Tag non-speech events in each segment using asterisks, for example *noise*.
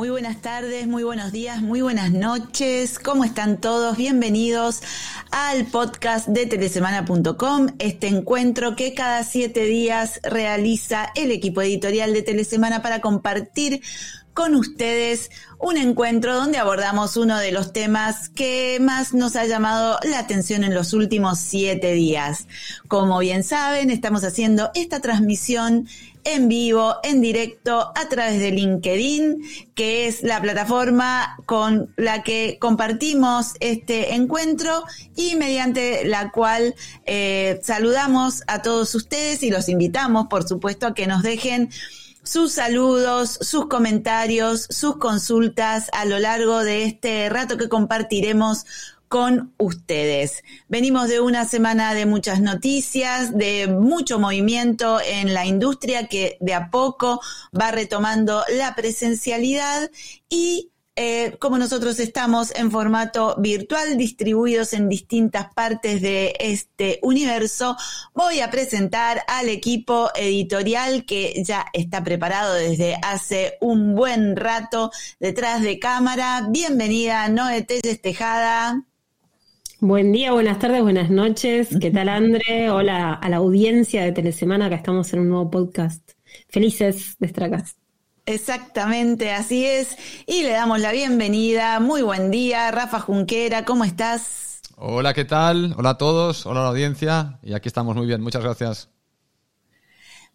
Muy buenas tardes, muy buenos días, muy buenas noches. ¿Cómo están todos? Bienvenidos al podcast de telesemana.com, este encuentro que cada siete días realiza el equipo editorial de Telesemana para compartir con ustedes un encuentro donde abordamos uno de los temas que más nos ha llamado la atención en los últimos siete días. Como bien saben, estamos haciendo esta transmisión en vivo, en directo, a través de LinkedIn, que es la plataforma con la que compartimos este encuentro y mediante la cual eh, saludamos a todos ustedes y los invitamos, por supuesto, a que nos dejen sus saludos, sus comentarios, sus consultas a lo largo de este rato que compartiremos con ustedes. Venimos de una semana de muchas noticias, de mucho movimiento en la industria que de a poco va retomando la presencialidad y eh, como nosotros estamos en formato virtual, distribuidos en distintas partes de este universo, voy a presentar al equipo editorial que ya está preparado desde hace un buen rato detrás de cámara. Bienvenida, Noé Telles Tejada. Buen día, buenas tardes, buenas noches. ¿Qué tal, André? Hola a la audiencia de Telesemana, que estamos en un nuevo podcast. Felices de estar acá. Exactamente, así es. Y le damos la bienvenida. Muy buen día, Rafa Junquera, ¿cómo estás? Hola, ¿qué tal? Hola a todos, hola a la audiencia. Y aquí estamos muy bien, muchas gracias.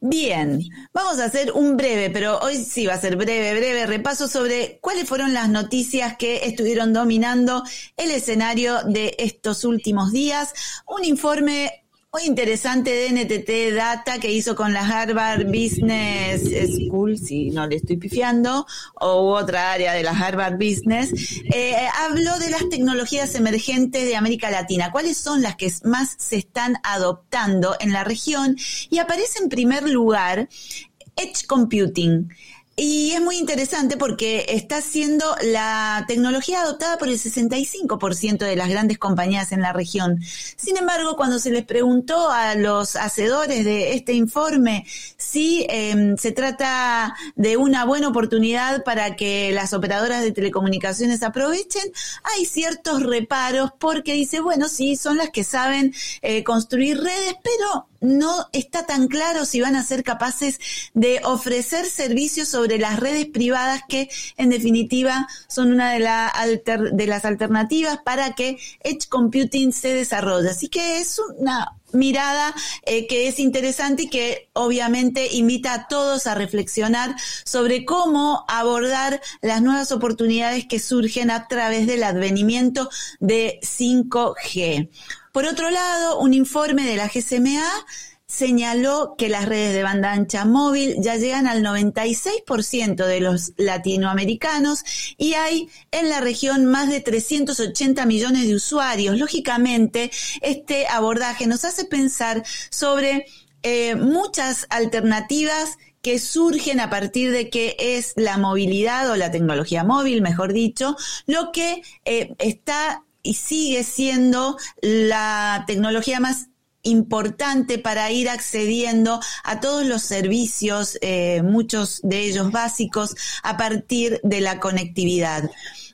Bien, vamos a hacer un breve, pero hoy sí va a ser breve, breve repaso sobre cuáles fueron las noticias que estuvieron dominando el escenario de estos últimos días. Un informe muy interesante de NTT Data que hizo con la Harvard Business School, si no le estoy pifiando, o otra área de la Harvard Business, eh, habló de las tecnologías emergentes de América Latina. ¿Cuáles son las que más se están adoptando en la región? Y aparece en primer lugar Edge Computing. Y es muy interesante porque está siendo la tecnología adoptada por el 65% de las grandes compañías en la región. Sin embargo, cuando se les preguntó a los hacedores de este informe si em, se trata de una buena oportunidad para que las operadoras de telecomunicaciones aprovechen, hay ciertos reparos porque dice, bueno, sí, son las que saben eh, construir redes, pero no está tan claro si van a ser capaces de ofrecer servicios sobre las redes privadas que en definitiva son una de, de las alternativas para que Edge Computing se desarrolle. Así que es una mirada eh, que es interesante y que obviamente invita a todos a reflexionar sobre cómo abordar las nuevas oportunidades que surgen a través del advenimiento de 5G. Por otro lado, un informe de la GCMA señaló que las redes de banda ancha móvil ya llegan al 96% de los latinoamericanos y hay en la región más de 380 millones de usuarios. Lógicamente, este abordaje nos hace pensar sobre eh, muchas alternativas que surgen a partir de que es la movilidad o la tecnología móvil, mejor dicho, lo que eh, está y sigue siendo la tecnología más importante para ir accediendo a todos los servicios, eh, muchos de ellos básicos, a partir de la conectividad.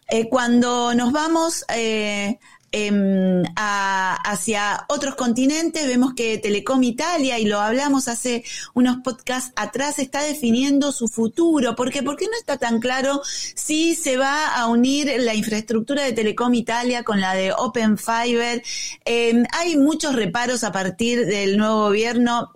Eh, cuando nos vamos eh, Em, hacia otros continentes. Vemos que Telecom Italia, y lo hablamos hace unos podcasts atrás, está definiendo su futuro. ¿Por qué? Porque no está tan claro si se va a unir la infraestructura de Telecom Italia con la de Open Fiber. Em, hay muchos reparos a partir del nuevo gobierno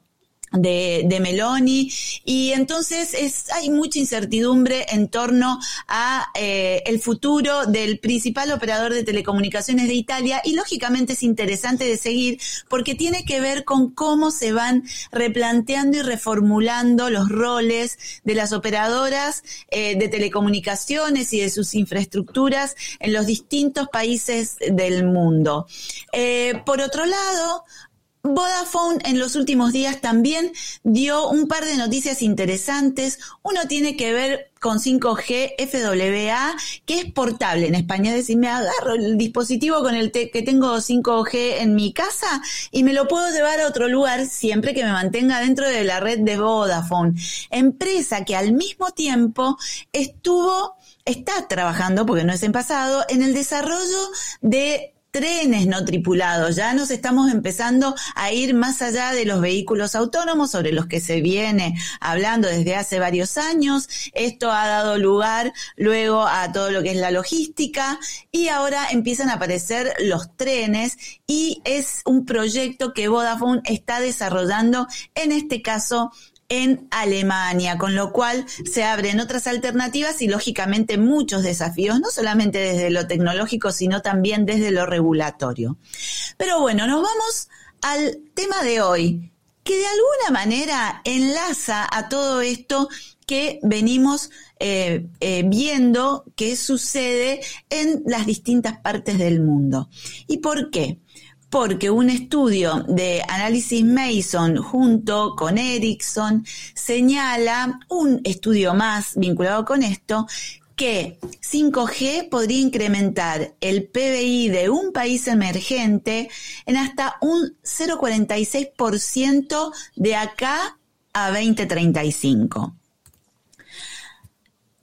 de, de, Meloni y entonces es, hay mucha incertidumbre en torno a eh, el futuro del principal operador de telecomunicaciones de Italia y lógicamente es interesante de seguir porque tiene que ver con cómo se van replanteando y reformulando los roles de las operadoras eh, de telecomunicaciones y de sus infraestructuras en los distintos países del mundo. Eh, por otro lado, Vodafone en los últimos días también dio un par de noticias interesantes. Uno tiene que ver con 5G FWA, que es portable en España. Es decir, me agarro el dispositivo con el que tengo 5G en mi casa y me lo puedo llevar a otro lugar siempre que me mantenga dentro de la red de Vodafone. Empresa que al mismo tiempo estuvo está trabajando, porque no es en pasado, en el desarrollo de trenes no tripulados. Ya nos estamos empezando a ir más allá de los vehículos autónomos sobre los que se viene hablando desde hace varios años. Esto ha dado lugar luego a todo lo que es la logística y ahora empiezan a aparecer los trenes y es un proyecto que Vodafone está desarrollando en este caso en Alemania, con lo cual se abren otras alternativas y lógicamente muchos desafíos, no solamente desde lo tecnológico, sino también desde lo regulatorio. Pero bueno, nos vamos al tema de hoy, que de alguna manera enlaza a todo esto que venimos eh, eh, viendo que sucede en las distintas partes del mundo. ¿Y por qué? Porque un estudio de análisis Mason junto con Ericsson señala un estudio más vinculado con esto que 5G podría incrementar el PBI de un país emergente en hasta un 0,46% de acá a 2035.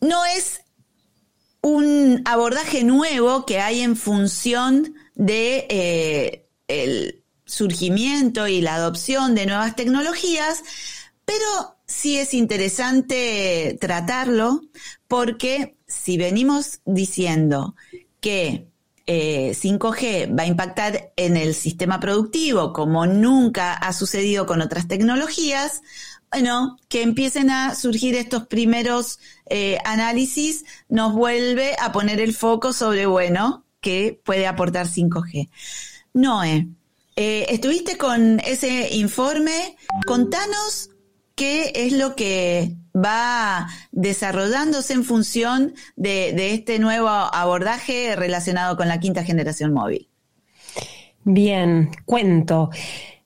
No es un abordaje nuevo que hay en función de eh, el surgimiento y la adopción de nuevas tecnologías, pero sí es interesante tratarlo porque si venimos diciendo que 5G eh, va a impactar en el sistema productivo como nunca ha sucedido con otras tecnologías, bueno, que empiecen a surgir estos primeros eh, análisis nos vuelve a poner el foco sobre, bueno, qué puede aportar 5G. Noé, eh, estuviste con ese informe. Contanos qué es lo que va desarrollándose en función de, este nuevo abordaje relacionado con la quinta generación móvil. Bien, cuento.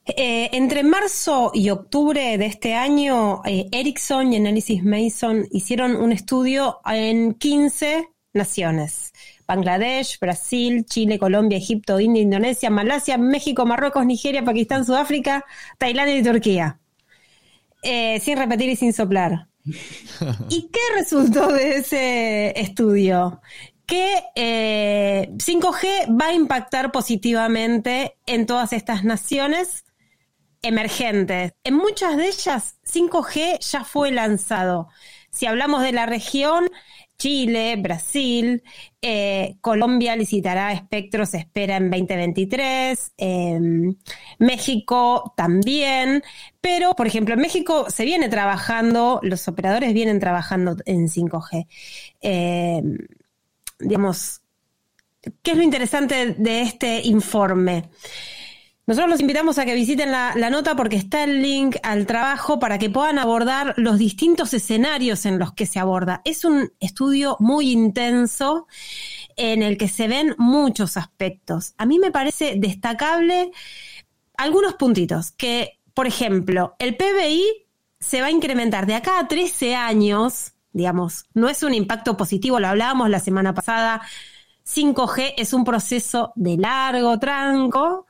Eh, entre marzo y octubre de este año, eh, Ericsson y Analysis Mason hicieron un estudio en 15 naciones. Bangladesh, Brasil, Chile, Colombia, Egipto, India, Indonesia, Malasia, México, Marruecos, Nigeria, Pakistán, Sudáfrica, Tailandia y Turquía. Eh, sin repetir y sin soplar. *laughs* ¿Y qué resultó de ese estudio? Que 5G eh, va a impactar positivamente en todas estas naciones emergentes. En muchas de ellas, 5G ya fue lanzado. Si hablamos de la región, Chile, Brasil, eh, Colombia licitará espectro, se espera en 2023, em, México también, pero por ejemplo en México se viene trabajando, los operadores vienen trabajando en 5G. Em, digamos, ¿qué es lo interesante de este informe? Nosotros los invitamos a que visiten la, nota porque está el link al trabajo para que puedan abordar los distintos escenarios en los que se aborda. Es un estudio muy intenso en el que se ven muchos aspectos. A mí me parece destacable algunos puntitos, que, por ejemplo, el PBI se va a incrementar de acá a 13 años, digamos, no es un impacto positivo, lo hablábamos la semana pasada, 5G es un proceso de largo tranco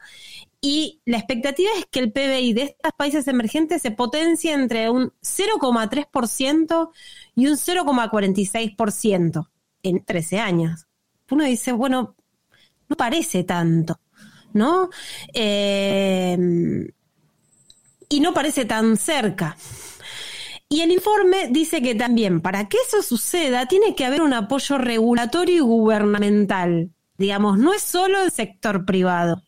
y la expectativa es que el PBI de estos países emergentes se potencie entre un 0,3% y un 0,46% en 13 años. Uno dice, bueno, no parece tanto, ¿no? Eh, y no parece tan cerca. Y el informe dice que también para que eso suceda tiene que haber un apoyo regulatorio y gubernamental. Digamos, no es solo el sector privado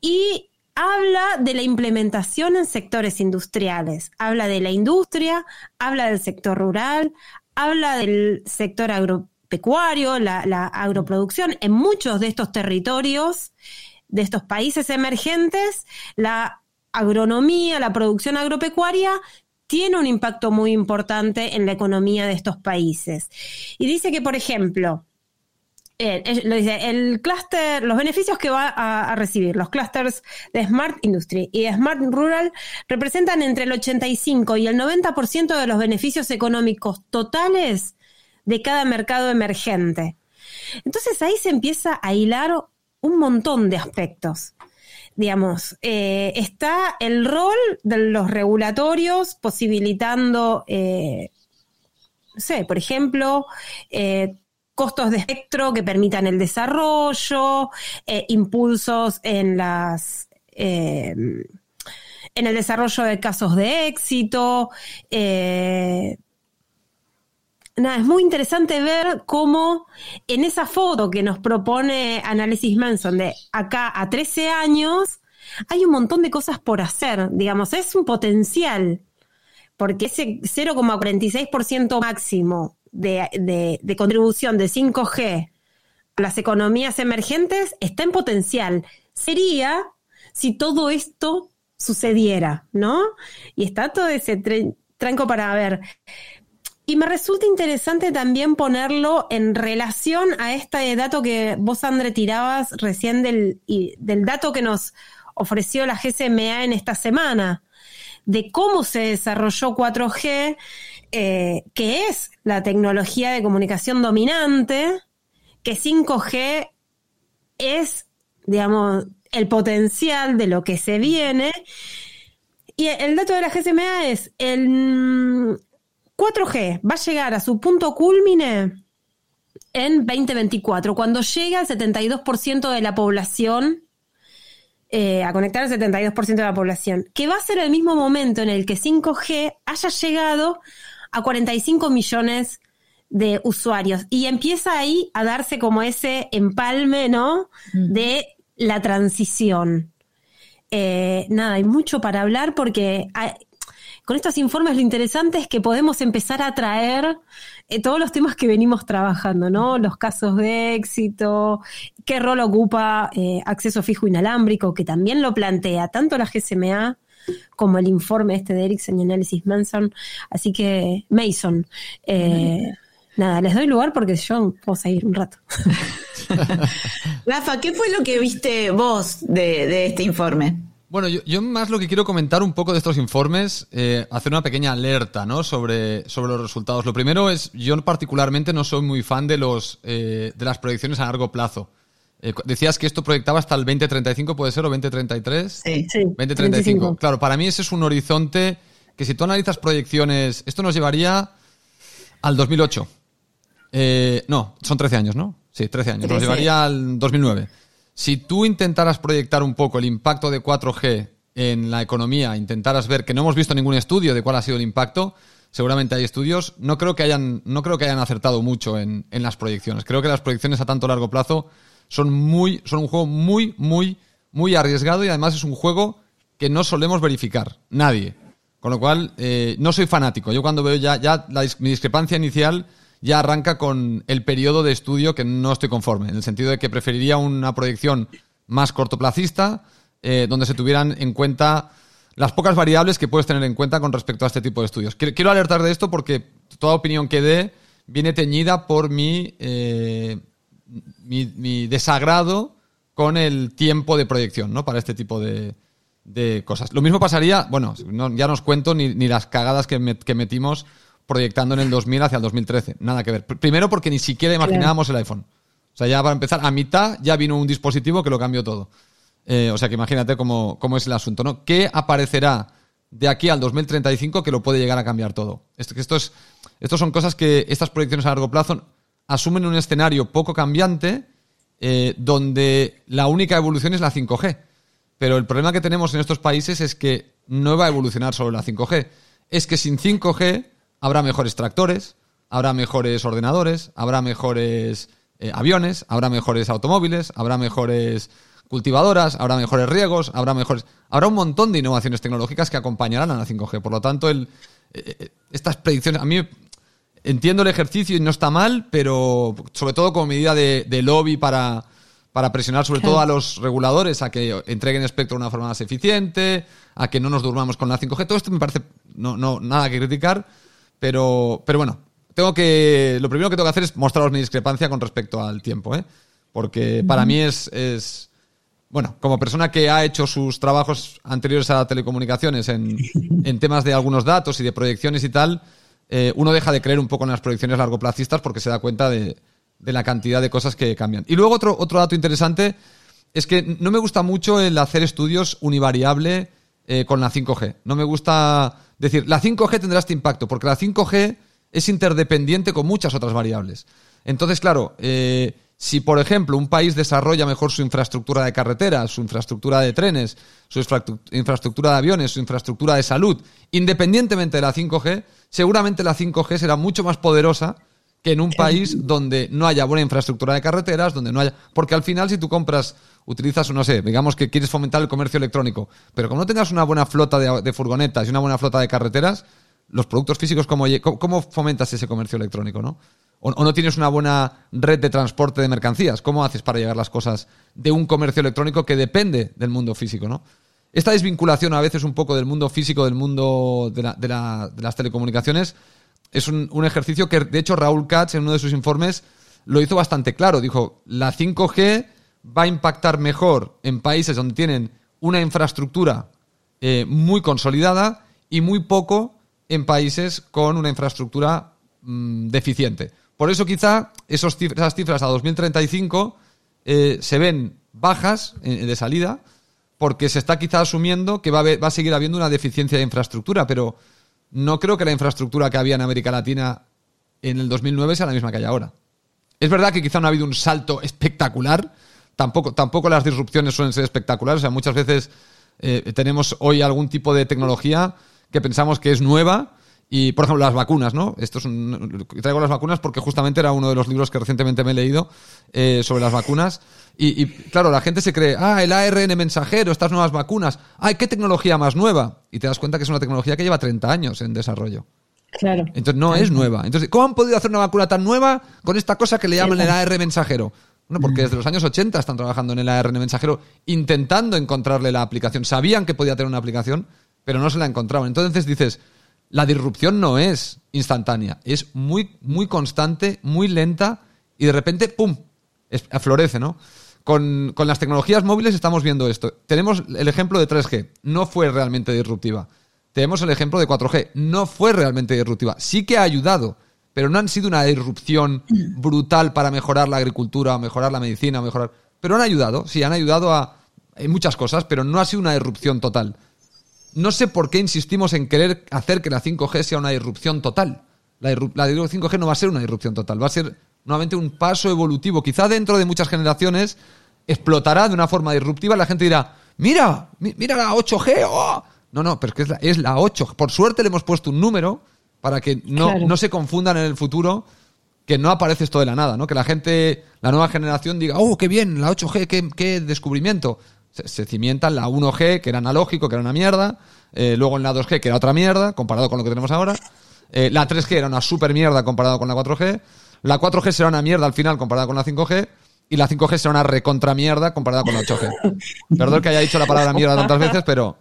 y habla de la implementación en sectores industriales, habla de la industria, habla del sector rural, habla del sector agropecuario, la, agroproducción. En muchos de estos territorios, de estos países emergentes, la agronomía, la producción agropecuaria tiene un impacto muy importante en la economía de estos países. Y dice que, por ejemplo, eh, lo dice, el clúster, los beneficios que va a, recibir los clústeres de Smart Industry y de Smart Rural representan entre el 85 y el 90% de los beneficios económicos totales de cada mercado emergente. Entonces ahí se empieza a hilar un montón de aspectos. Digamos, eh, está el rol de los regulatorios posibilitando, eh, no sé, por ejemplo, costos de espectro que permitan el desarrollo, eh, impulsos en las eh, en el desarrollo de casos de éxito. Eh, nada, es muy interesante ver cómo en esa foto que nos propone Análisis Manson de acá a 13 años, hay un montón de cosas por hacer, digamos, es un potencial, porque ese 0,46% máximo de, de, contribución de 5G a las economías emergentes está en potencial. Sería si todo esto sucediera, ¿no? Y está todo ese tranco para ver. Y me resulta interesante también ponerlo en relación a este dato que vos, André, tirabas recién del, del dato que nos ofreció la GSMA en esta semana, de cómo se desarrolló 4G, eh, que es la tecnología de comunicación dominante, que 5G es, digamos, el potencial de lo que se viene. Y el dato de la GSMA es, el 4G va a llegar a su punto culmine en 2024, cuando llega al 72% de la población eh, a conectar al 72% de la población, que va a ser el mismo momento en el que 5G haya llegado a 45 millones de usuarios. Y empieza ahí a darse como ese empalme, ¿no? De la transición. Eh, nada, hay mucho para hablar porque con estos informes lo interesante es que podemos empezar a traer eh, todos los temas que venimos trabajando, ¿no? Los casos de éxito, qué rol ocupa eh, acceso fijo inalámbrico, que también lo plantea tanto la GSMA como el informe este de Ericsson y Análisis Manson. Así que, Mason, eh, nada, les doy lugar porque yo puedo seguir un rato. *laughs* Rafa, ¿qué fue lo que viste vos de este informe? Bueno, yo, más lo que quiero comentar un poco de estos informes, eh, hacer una pequeña alerta ¿no? sobre, sobre los resultados. Lo primero es, yo particularmente no soy muy fan de, los, eh, de las proyecciones a largo plazo. Eh, decías que esto proyectaba hasta el 2035, ¿puede ser? ¿O 2033? Sí, sí. 2035. Claro, para mí ese es un horizonte que si tú analizas proyecciones, esto nos llevaría al 2008. no, son 13 años, ¿no? Sí, 13 años. Nos llevaría al 2009. Si tú intentaras proyectar un poco el impacto de 4G en la economía, intentaras ver que no hemos visto ningún estudio de cuál ha sido el impacto, seguramente hay estudios, no creo que hayan, no creo que hayan acertado mucho en, las proyecciones. Creo que las proyecciones a tanto largo plazo son muy, son un juego muy, muy, muy arriesgado y además es un juego que no solemos verificar, nadie. Con lo cual, eh, no soy fanático. Yo cuando veo ya, ya mi discrepancia inicial ya arranca con el periodo de estudio que no estoy conforme, en el sentido de que preferiría una proyección más cortoplacista, eh, donde se tuvieran en cuenta las pocas variables que puedes tener en cuenta con respecto a este tipo de estudios. Quiero alertar de esto porque toda opinión que dé viene teñida por mi, eh, mi, desagrado con el tiempo de proyección ¿no? para este tipo de, cosas. Lo mismo pasaría, bueno, ya no os cuento ni, las cagadas que, que metimos proyectando en el 2000 hacia el 2013. Nada que ver. Primero porque ni siquiera imaginábamos el iPhone. O sea, ya para empezar, a mitad ya vino un dispositivo que lo cambió todo. Eh, o sea que imagínate cómo, cómo, es el asunto, ¿no? ¿Qué aparecerá de aquí al 2035 que lo puede llegar a cambiar todo? Esto, esto, es, estos son cosas que estas proyecciones a largo plazo asumen un escenario poco cambiante eh, donde la única evolución es la 5G. Pero el problema que tenemos en estos países es que no va a evolucionar solo la 5G. Es que sin 5G habrá mejores tractores, habrá mejores ordenadores, habrá mejores eh, aviones, habrá mejores automóviles, habrá mejores cultivadoras, habrá mejores riegos, habrá mejores... Habrá un montón de innovaciones tecnológicas que acompañarán a la 5G. Por lo tanto, eh, estas predicciones... A mí entiendo el ejercicio y no está mal, pero sobre todo como medida de, lobby para, para presionar sobre todo a los reguladores a que entreguen espectro de una forma más eficiente, a que no nos durmamos con la 5G. Todo esto me parece no, no, nada que criticar, pero, pero bueno, tengo que. Lo primero que tengo que hacer es mostraros mi discrepancia con respecto al tiempo, ¿eh? Porque para mí es, es. Bueno, como persona que ha hecho sus trabajos anteriores a telecomunicaciones en, en temas de algunos datos y de proyecciones y tal, eh, uno deja de creer un poco en las proyecciones largoplacistas porque se da cuenta de, la cantidad de cosas que cambian. Y luego otro, otro dato interesante es que no me gusta mucho el hacer estudios univariable eh, con la 5G. No me gusta decir, la 5G tendrá este impacto, porque la 5G es interdependiente con muchas otras variables. Entonces, claro, eh, si por ejemplo un país desarrolla mejor su infraestructura de carreteras, su infraestructura de trenes, su infraestructura de aviones, su infraestructura de salud, independientemente de la 5G, seguramente la 5G será mucho más poderosa que en un país donde no haya buena infraestructura de carreteras, donde no haya... Porque al final si tú compras, utilizas, no sé, digamos que quieres fomentar el comercio electrónico, pero como no tengas una buena flota de, furgonetas y una buena flota de carreteras, los productos físicos, ¿cómo, cómo fomentas ese comercio electrónico, no? O, no tienes una buena red de transporte de mercancías. ¿Cómo haces para llevar las cosas de un comercio electrónico que depende del mundo físico, no? Esta desvinculación a veces un poco del mundo físico, del mundo de, las telecomunicaciones, es un, ejercicio que, de hecho, Raúl Katz en uno de sus informes lo hizo bastante claro. Dijo, la 5G va a impactar mejor en países donde tienen una infraestructura eh, muy consolidada y muy poco en países con una infraestructura mm, deficiente. Por eso quizá esos esas cifras a 2035 eh, se ven bajas eh, de salida porque se está quizá asumiendo que va a, va a seguir habiendo una deficiencia de infraestructura, pero no creo que la infraestructura que había en América Latina en el 2009 sea la misma que hay ahora. Es verdad que quizá no ha habido un salto espectacular, tampoco, tampoco las disrupciones suelen ser espectaculares, o sea, muchas veces eh, tenemos hoy algún tipo de tecnología que pensamos que es nueva y, por ejemplo, las vacunas, ¿no? Esto es traigo las vacunas porque justamente era uno de los libros que recientemente me he leído eh, sobre las vacunas. Y, claro, la gente se cree, ah, el ARN mensajero, estas nuevas vacunas, ay, qué tecnología más nueva. Y te das cuenta que es una tecnología que lleva 30 años en desarrollo. Claro. Entonces no es nueva. Entonces, ¿cómo han podido hacer una vacuna tan nueva con esta cosa que le llaman el ARN mensajero? Bueno, porque desde los años 80 están trabajando en el ARN mensajero, intentando encontrarle la aplicación. Sabían que podía tener una aplicación, pero no se la encontraban. Entonces dices, la disrupción no es instantánea, es muy, muy constante, muy lenta y de repente, ¡pum!, aflorece, ¿no? Con, las tecnologías móviles estamos viendo esto. Tenemos el ejemplo de 3G, no fue realmente disruptiva. Tenemos el ejemplo de 4G, no fue realmente disruptiva. Sí que ha ayudado, pero no han sido una disrupción brutal para mejorar la agricultura, mejorar la medicina, mejorar... Pero han ayudado, sí, han ayudado a muchas cosas, pero no ha sido una disrupción total. No sé por qué insistimos en querer hacer que la 5G sea una disrupción total. La, la 5G no va a ser una disrupción total, va a ser nuevamente un paso evolutivo. Quizá dentro de muchas generaciones explotará de una forma disruptiva. La gente dirá, mira, mira la 8G. Oh". No, no, pero es que es la, es la 8. Por suerte le hemos puesto un número para que no, no se confundan en el futuro que no aparece esto de la nada, ¿no? Que la gente, la nueva generación diga, oh, qué bien, la 8G, qué, qué descubrimiento se, cimienta en la 1G, que era analógico, que era una mierda, eh, luego en la 2G, que era otra mierda, comparado con lo que tenemos ahora, eh, la 3G era una super mierda comparado con la 4G, la 4G será una mierda al final comparada con la 5G, y la 5G será una recontra mierda comparada con la 8G. Perdón que haya dicho la palabra mierda tantas veces, pero,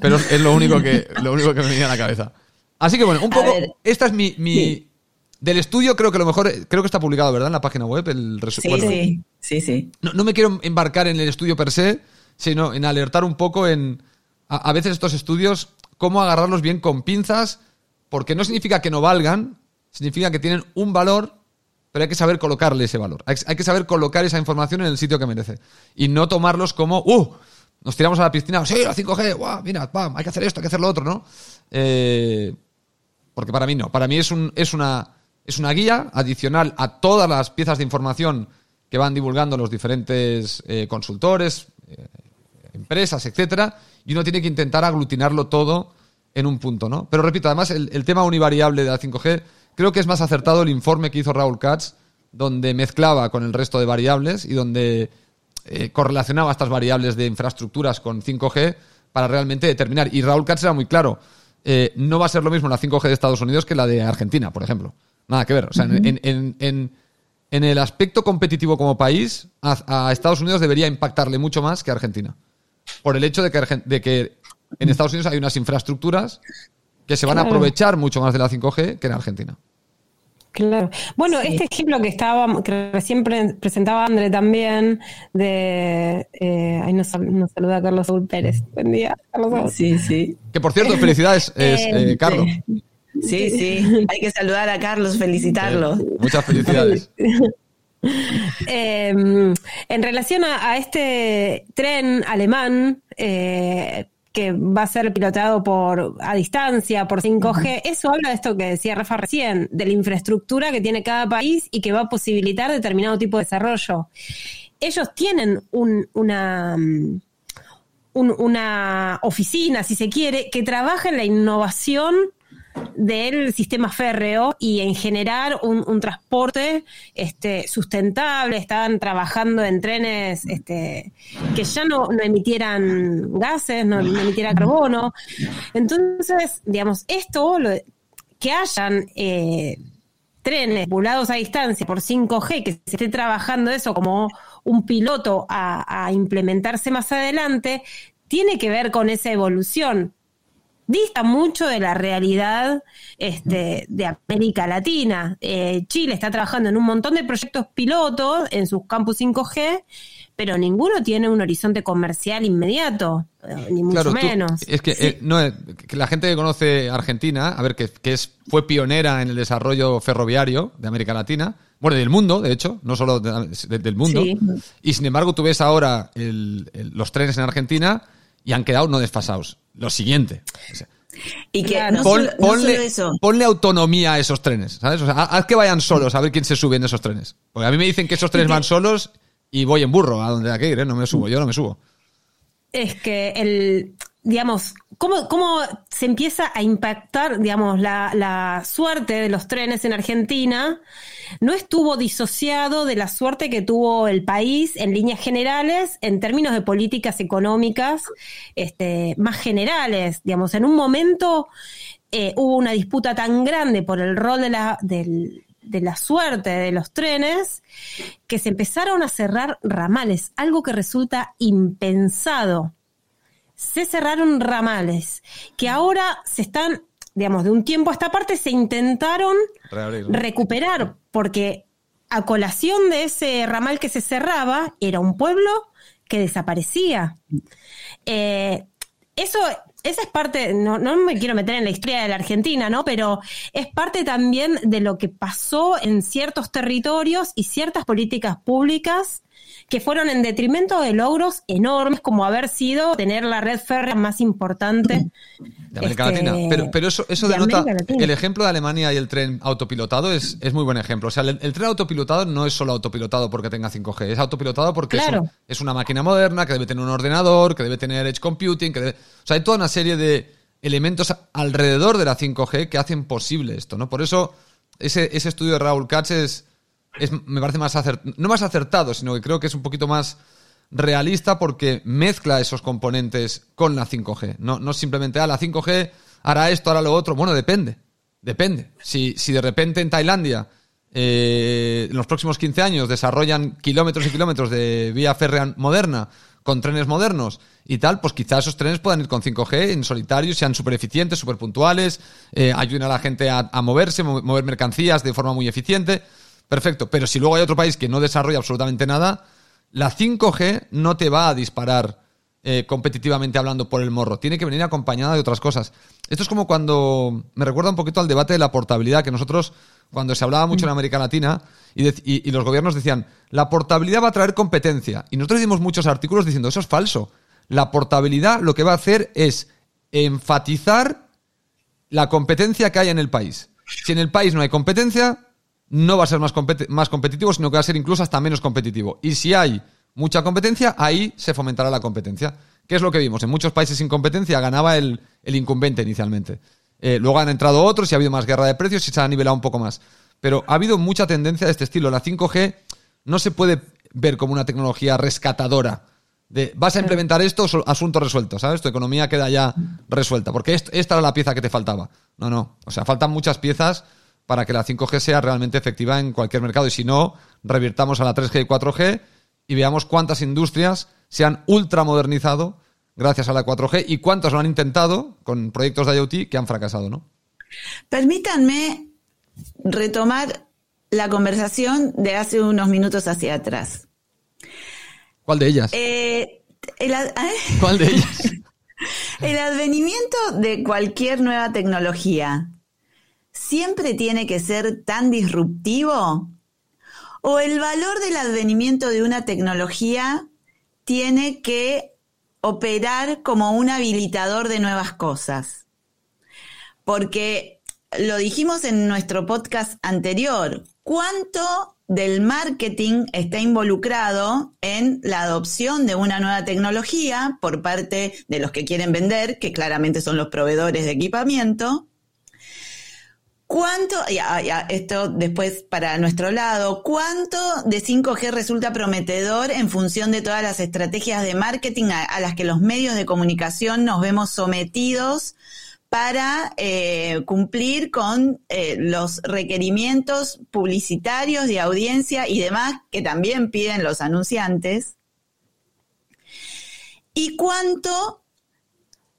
pero es lo único que, lo único que me venía a la cabeza. Así que bueno, un poco, esta es mi, del estudio creo que lo mejor, creo que está publicado, ¿verdad? En la página web, el resumen. Sí, sí, sí, No, me quiero embarcar en el estudio per se, sino en alertar un poco en, a, veces estos estudios, cómo agarrarlos bien con pinzas, porque no significa que no valgan, significa que tienen un valor, pero hay que saber colocarle ese valor. Hay, que saber colocar esa información en el sitio que merece. Y no tomarlos como, ¡uh! Nos tiramos a la piscina, sí, la 5G, ¡guau! Mira, pam, hay que hacer esto, hay que hacer lo otro, ¿no? Eh, porque para mí no. Para mí es, un, es una es una guía adicional a todas las piezas de información que van divulgando los diferentes eh, consultores, eh, empresas, etcétera, y uno tiene que intentar aglutinarlo todo en un punto, ¿no? Pero repito, además, el, tema univariable de la 5G, creo que es más acertado el informe que hizo Raúl Katz, donde mezclaba con el resto de variables y donde eh, correlacionaba estas variables de infraestructuras con 5G para realmente determinar. Y Raúl Katz era muy claro, no va a ser lo mismo la 5G de Estados Unidos que la de Argentina, por ejemplo. Nada que ver. O sea, en, el aspecto competitivo como país, a, Estados Unidos debería impactarle mucho más que a Argentina. Por el hecho de que, de que en Estados Unidos hay unas infraestructuras que se van a aprovechar mucho más de la 5G que en Argentina. Claro. Bueno, este ejemplo que estaba, que recién presentaba André también, de eh, ahí nos, saluda Carlos Saúl Pérez. Buen día, Carlos Sí, sí. Que por cierto, felicidades, eh, Carlos. Sí, sí, hay que saludar a Carlos, felicitarlo. muchas felicidades. *laughs* Em, en relación a, este tren alemán, eh, que va a ser pilotado por a distancia, por 5G, eso habla de esto que decía Rafa recién, de la infraestructura que tiene cada país y que va a posibilitar determinado tipo de desarrollo. Ellos tienen una, una oficina, si se quiere, que trabaja en la innovación del sistema férreo y en generar un, transporte este, sustentable. Estaban trabajando en trenes este, que ya no, emitieran gases, no, emitieran carbono. Entonces, digamos, esto, que hayan eh, trenes volados a distancia por 5G, que se esté trabajando eso como un piloto a implementarse más adelante, tiene que ver con esa evolución dista mucho de la realidad este, de América Latina. Eh, Chile está trabajando en un montón de proyectos pilotos en sus campus 5G, pero ninguno tiene un horizonte comercial inmediato, eh, ni mucho menos. es que, eh, no, que la gente que conoce Argentina, a ver, que, es, fue pionera en el desarrollo ferroviario de América Latina, bueno, del mundo, de hecho, no solo del mundo, y sin embargo tú ves ahora los trenes en Argentina y han quedado no desfasados. Lo siguiente. Y que no, ponle, eso. ponle autonomía a esos trenes, ¿sabes? O sea, haz que vayan solos a ver quién se sube en esos trenes. Porque a mí me dicen que esos trenes van solos y voy en burro a donde hay que ir, ¿eh? No me subo, yo no me subo. Es que el, digamos, ¿cómo, ¿cómo se empieza a impactar, digamos, la, la suerte de los trenes en Argentina? no estuvo disociado de la suerte que tuvo el país en líneas generales en términos de políticas económicas este, más generales. Digamos, en un momento eh, hubo una disputa tan grande por el rol de la, de la suerte de los trenes que se empezaron a cerrar ramales, algo que resulta impensado. Se cerraron ramales que ahora se están digamos, de un tiempo a esta parte se intentaron recuperar, porque a colación de ese ramal que se cerraba, era un pueblo que desaparecía. Eh, eso, esa es parte, no, no me quiero meter en la historia de la Argentina, ¿no? Pero es parte también de lo que pasó en ciertos territorios y ciertas políticas públicas que fueron en detrimento de logros enormes como haber sido tener la red férrea más importante de América Latina. Este, pero, pero eso, eso denota el ejemplo de Alemania y el tren autopilotado es, es muy buen ejemplo. O sea, el, tren autopilotado no es solo autopilotado porque tenga 5G, es autopilotado porque es, una máquina moderna que debe tener un ordenador, que debe tener edge computing, que o sea, hay toda una serie de elementos alrededor de la 5G que hacen posible esto, ¿no? Por eso ese, ese estudio de Raúl Katz es, me parece más acertado, no más acertado, sino que creo que es un poquito más realista porque mezcla esos componentes con la 5G. No, no simplemente, ah, la 5G hará esto, hará lo otro. Bueno, depende. Depende. Si, si de repente en Tailandia eh, en los próximos 15 años desarrollan kilómetros y kilómetros de vía férrea moderna con trenes modernos y tal, pues quizás esos trenes puedan ir con 5G en solitario, sean súper eficientes, súper puntuales, eh, ayuden a la gente a, a moverse, mover mercancías de forma muy eficiente. Perfecto, pero si luego hay otro país que no desarrolla absolutamente nada, la 5G no te va a disparar eh, competitivamente hablando por el morro. Tiene que venir acompañada de otras cosas. Esto es como cuando me recuerda un poquito al debate de la portabilidad, que nosotros, cuando se hablaba mucho en América Latina, y, los gobiernos decían, la portabilidad va a traer competencia. Y nosotros dimos muchos artículos diciendo, eso es falso. La portabilidad lo que va a hacer es enfatizar la competencia que hay en el país. Si en el país no hay competencia, no va a ser más, más competitivo, sino que va a ser incluso hasta menos competitivo. Y si hay mucha competencia, ahí se fomentará la competencia. ¿Qué es lo que vimos? En muchos países sin competencia ganaba el, incumbente inicialmente. Eh, luego han entrado otros y ha habido más guerra de precios y se ha nivelado un poco más. Pero ha habido mucha tendencia de este estilo. La 5G no se puede ver como una tecnología rescatadora. De, vas a implementar esto, asunto resuelto, ¿sabes? Tu economía queda ya resuelta. Porque esta era la pieza que te faltaba. No, no. O sea, faltan muchas piezas para que la 5G sea realmente efectiva en cualquier mercado. Y si no, revirtamos a la 3G y 4G y veamos cuántas industrias se han ultramodernizado gracias a la 4G y cuántas lo han intentado con proyectos de IoT que han fracasado, ¿no? Permítanme retomar la conversación de hace unos minutos hacia atrás. ¿Cuál de ellas? Eh, ¿eh? ¿Cuál de ellas? *laughs* el advenimiento de cualquier nueva tecnología siempre tiene que ser tan disruptivo? ¿O el valor del advenimiento de una tecnología tiene que operar como un habilitador de nuevas cosas. Porque lo dijimos en nuestro podcast anterior, ¿cuánto del marketing está involucrado en la adopción de una nueva tecnología por parte de los que quieren vender, que claramente son los proveedores de equipamiento? ¿Cuánto, ya, esto después para nuestro lado, cuánto de 5G resulta prometedor en función de todas las estrategias de marketing a las que los medios de comunicación nos vemos sometidos para eh, cumplir con eh, los requerimientos publicitarios de audiencia y demás que también piden los anunciantes. Y cuánto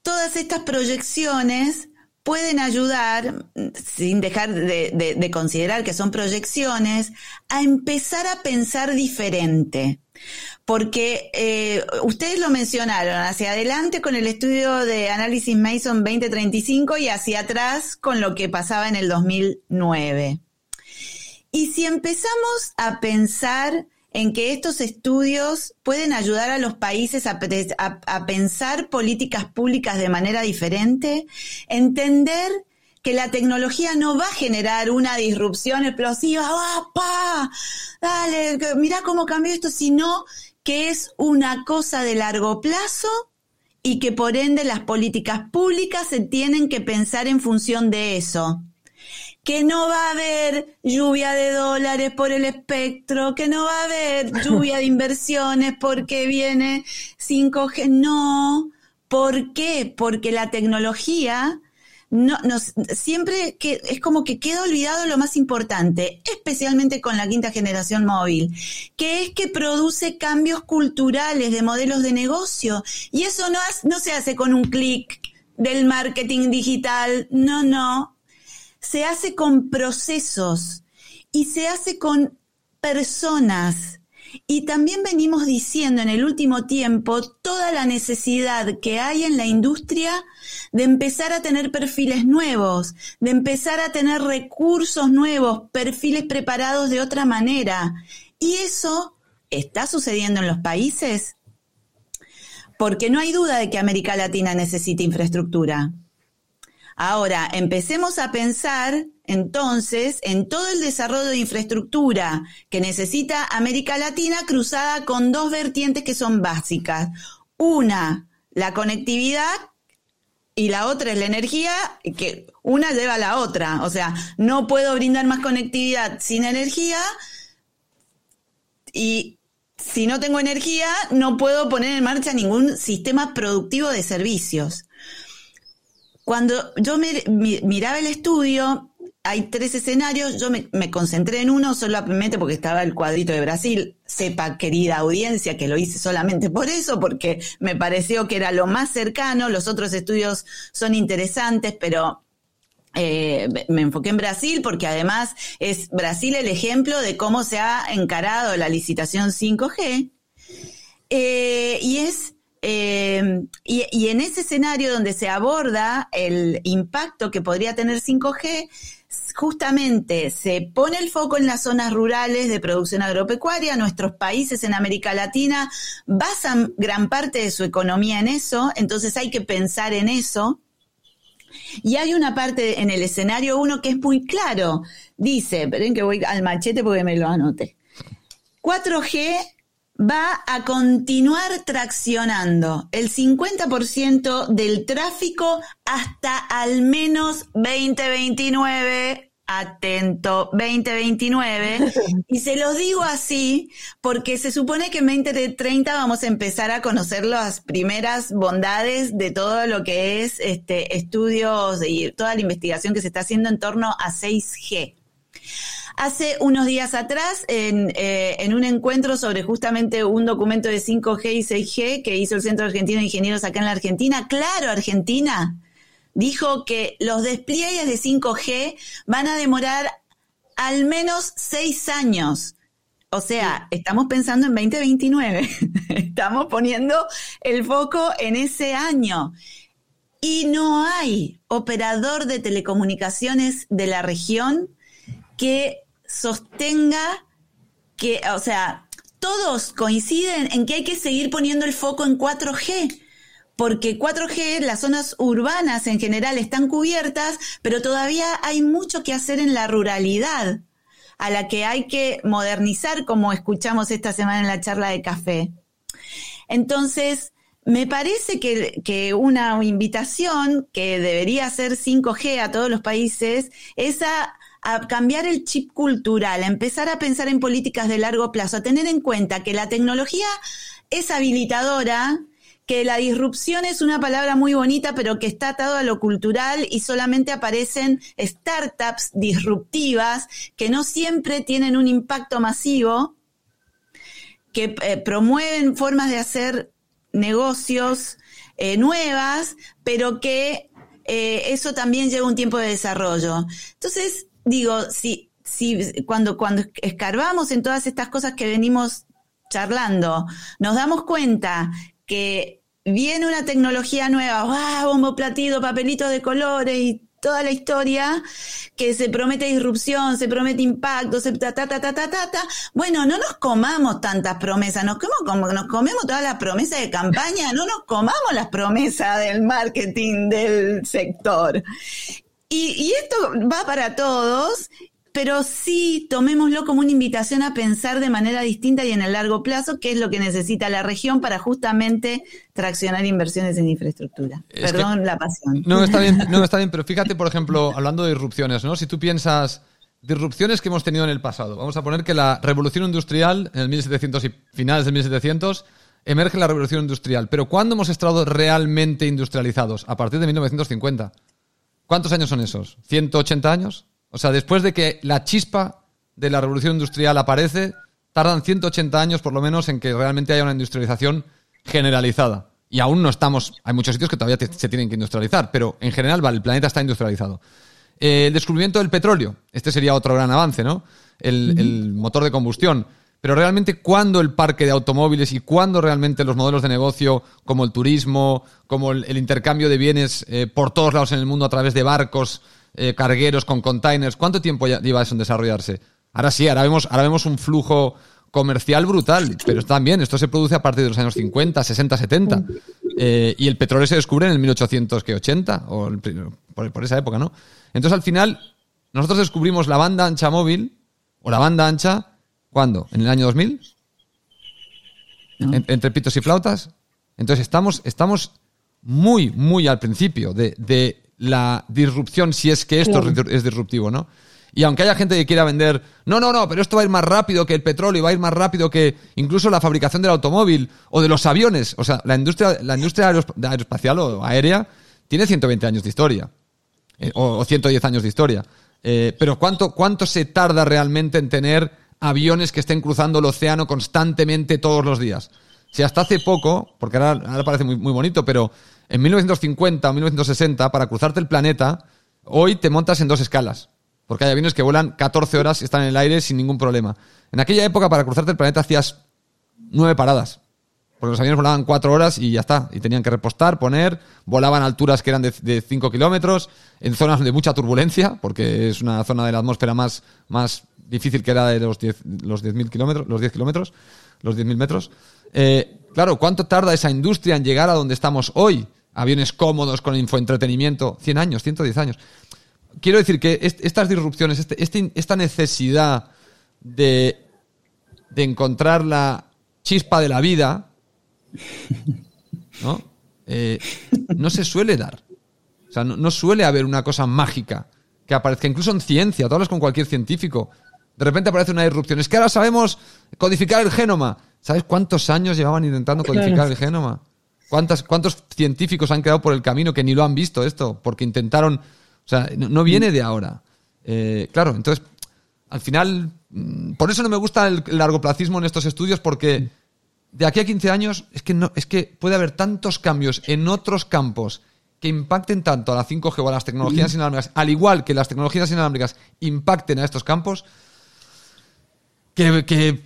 todas estas proyecciones pueden ayudar, sin dejar de, de, considerar que son proyecciones, a empezar a pensar diferente porque eh, ustedes lo mencionaron, hacia adelante con el estudio de análisis Mason 2035 y hacia atrás con lo que pasaba en el 2009. Y si empezamos a pensar en que estos estudios pueden ayudar a los países a, pensar políticas públicas de manera diferente, entender que la tecnología no va a generar una disrupción explosiva, ¡ah, Dale, mira cómo cambió esto, sino que es una cosa de largo plazo y que por ende las políticas públicas se tienen que pensar en función de eso. Que no va a haber lluvia de dólares por el espectro, que no va a haber *laughs* lluvia de inversiones porque viene 5G. No. ¿Por qué? Porque la tecnología no, nos, siempre que es como que queda olvidado lo más importante, especialmente con la quinta generación móvil, que es que produce cambios culturales de modelos de negocio. Y eso no, no se hace con un clic del marketing digital, no, no. Se hace con procesos y se hace con personas y también venimos diciendo en el último tiempo toda la necesidad que hay en la industria de empezar a tener perfiles nuevos, de empezar a tener recursos nuevos, perfiles preparados de otra manera. Y eso está sucediendo en los países porque no hay duda de que América Latina necesita infraestructura. Ahora, empecemos a pensar entonces en todo el desarrollo de infraestructura que necesita América Latina cruzada con dos vertientes que son básicas. Una, la conectividad y la otra es la energía, que una lleva a la otra. O sea, no puedo brindar más conectividad sin energía y si no tengo energía no puedo poner en marcha ningún sistema productivo de servicios. Cuando yo miraba el estudio, hay tres escenarios, yo me, concentré en uno solamente porque estaba el cuadrito de Brasil. Sepa, querida audiencia, que lo hice solamente por eso, porque me pareció que era lo más cercano. Los otros estudios son interesantes, pero eh, me enfoqué en Brasil porque además es Brasil el ejemplo de cómo se ha encarado la licitación 5G. Eh, y es eh, y, en ese escenario donde se aborda el impacto que podría tener 5G, justamente se pone el foco en las zonas rurales de producción agropecuaria. Nuestros países en América Latina basan gran parte de su economía en eso, entonces hay que pensar en eso. Y hay una parte en el escenario 1 que es muy claro. Dice, esperen que voy al machete porque me lo anote. 4G va a continuar traccionando el 50% del tráfico hasta al menos 2029. Atento, 2029. *laughs* Y se los digo así porque se supone que en 2030 vamos a empezar a conocer las primeras bondades de todo lo que es este, estudios y toda la investigación que se está haciendo en torno a 6G. Hace unos días atrás, eh, en, un encuentro sobre justamente un documento de 5G y 6G que hizo el Centro Argentino de Ingenieros acá en la Argentina, claro, Argentina, dijo que los despliegues de 5G van a demorar al menos seis años. O sea, estamos pensando en 2029. *laughs* estamos poniendo el foco en ese año. Y no hay operador de telecomunicaciones de la región que sostenga que, o sea, todos coinciden en que hay que seguir poniendo el foco en 4G. porque 4G, las zonas urbanas en general están cubiertas, pero todavía hay mucho que hacer en la ruralidad, a la que hay que modernizar, como escuchamos esta semana en la charla de café. Entonces, me parece que, una invitación que debería ser 5G a todos los países es a, a, cambiar el chip cultural, a empezar a pensar en políticas de largo plazo, a tener en cuenta que la tecnología es habilitadora, que la disrupción es una palabra muy bonita, pero que está atado a lo cultural y solamente aparecen startups disruptivas que no siempre tienen un impacto masivo, que eh, promueven formas de hacer negocios eh, nuevas, pero que eh, eso también lleva un tiempo de desarrollo. Entonces, digo, si, si cuando, cuando escarbamos en todas estas cosas que venimos charlando, nos damos cuenta que viene una tecnología nueva, ¡wow! Bombo platido, papelitos de colores y toda la historia, que se promete disrupción, se promete impacto, se ta, ta, ta, ta, ta, ta, Bueno, no nos comamos tantas promesas, nos comemos, nos comemos todas las promesas de campaña, no nos comamos las promesas del marketing del sector. Y, y esto va para todos pero sí tomémoslo como una invitación a pensar de manera distinta y en el largo plazo qué es lo que necesita la región para justamente traccionar inversiones en infraestructura. Perdón la pasión. No, está bien, no, está bien, pero fíjate, por ejemplo, *laughs* hablando de disrupciones, ¿no? Si tú piensas disrupciones que hemos tenido en el pasado, vamos a poner que la revolución industrial en el 1700 y finales del 1700 emerge la revolución industrial, pero ¿cuándo hemos estado realmente industrializados? A partir de 1950. ¿Cuántos años son esos? ¿180 años? O sea, después de que la chispa de la revolución industrial aparece, tardan 180 años por lo menos en que realmente haya una industrialización generalizada. Y aún no estamos, hay muchos sitios que todavía se tienen que industrializar, pero en general, vale, el planeta está industrializado. Eh, el descubrimiento del petróleo, este sería otro gran avance, ¿no? El, motor de combustión. Pero realmente, ¿cuándo el parque de automóviles y cuándo realmente los modelos de negocio, como el turismo, como el, intercambio de bienes eh, por todos lados en el mundo a través de barcos, eh, cargueros con containers. ¿Cuánto tiempo lleva eso en desarrollarse? Ahora sí, ahora vemos, ahora vemos un flujo comercial brutal, pero también, esto se produce a partir de los años 50, 60, 70. y el petróleo se descubre en el 1880, o por, esa época, ¿no? Entonces, al final, nosotros descubrimos la banda ancha móvil, o la banda ancha, ¿cuándo? ¿En el año 2000? entre pitos y flautas. Entonces, estamos, estamos muy, muy al principio de, la disrupción si es que esto es disruptivo, ¿no? Y aunque haya gente que quiera vender, no, no, no, pero esto va a ir más rápido que el petróleo, va a ir más rápido que incluso la fabricación del automóvil o de los aviones. O sea, la industria, la industria aeroespacial o aérea tiene 120 años de historia. Eh, o, 110 años de historia. Eh, pero ¿cuánto, ¿cuánto se tarda realmente en tener aviones que estén cruzando el océano constantemente todos los días? Si hasta hace poco, porque ahora, parece muy, muy bonito, pero en 1950 o 1960, para cruzarte el planeta, hoy te montas en dos escalas. Porque hay aviones que vuelan 14 horas y están en el aire sin ningún problema. En aquella época, para cruzarte el planeta, hacías nueve paradas. Porque los aviones volaban cuatro horas y ya está. Y tenían que repostar, poner, volaban a alturas que eran de 5 kilómetros, en zonas de mucha turbulencia, porque es una zona de la atmósfera más, más difícil que era de los 10 los kilómetros, los 10 kilómetros, los 10.000 metros. Eh, claro, ¿cuánto tarda esa industria en llegar a donde estamos hoy? aviones cómodos con infoentretenimiento, 100 años, 110 años. Quiero decir que estas disrupciones, este, este, esta necesidad de, encontrar la chispa de la vida, ¿no? Eh, no se suele dar. O sea, no, suele haber una cosa mágica que aparezca, incluso en ciencia, tú hablas con cualquier científico, de repente aparece una disrupción. Es que ahora sabemos codificar el genoma. ¿Sabes cuántos años llevaban intentando codificar el genoma? ¿Cuántos científicos han quedado por el camino que ni lo han visto esto? Porque intentaron. O sea, no, viene de ahora. Eh, claro, entonces, al final. Mm, por eso no me gusta el largoplacismo en estos estudios, porque de aquí a 15 años es que, no, es que puede haber tantos cambios en otros campos que impacten tanto a la 5G o a las tecnologías inalámbricas, al igual que las tecnologías inalámbricas impacten a estos campos, que, que